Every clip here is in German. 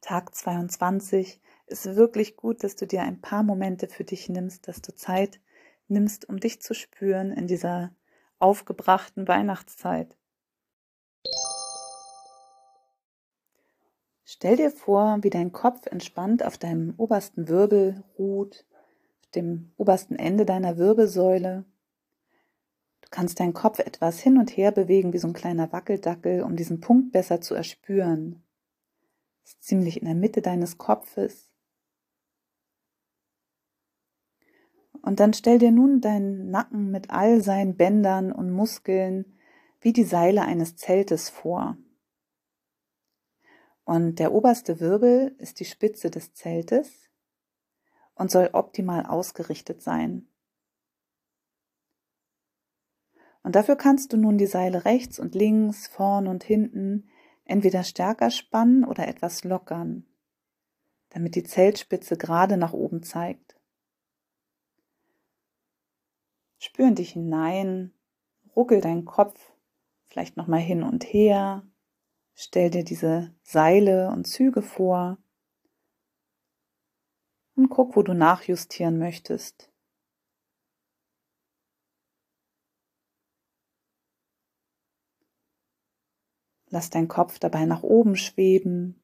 Tag 22 ist wirklich gut, dass du dir ein paar Momente für dich nimmst, dass du Zeit nimmst, um dich zu spüren in dieser aufgebrachten Weihnachtszeit. Stell dir vor, wie dein Kopf entspannt auf deinem obersten Wirbel ruht, auf dem obersten Ende deiner Wirbelsäule. Du kannst deinen Kopf etwas hin und her bewegen wie so ein kleiner Wackeldackel, um diesen Punkt besser zu erspüren. Ist ziemlich in der Mitte deines Kopfes. Und dann stell dir nun deinen Nacken mit all seinen Bändern und Muskeln wie die Seile eines Zeltes vor. Und der oberste Wirbel ist die Spitze des Zeltes und soll optimal ausgerichtet sein. Und dafür kannst du nun die Seile rechts und links, vorn und hinten entweder stärker spannen oder etwas lockern, damit die Zeltspitze gerade nach oben zeigt. Spür in dich hinein, ruckel deinen Kopf vielleicht nochmal hin und her, Stell dir diese Seile und Züge vor und guck, wo du nachjustieren möchtest. Lass dein Kopf dabei nach oben schweben.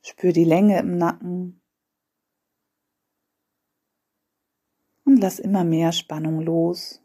Spür die Länge im Nacken. Und lass immer mehr Spannung los.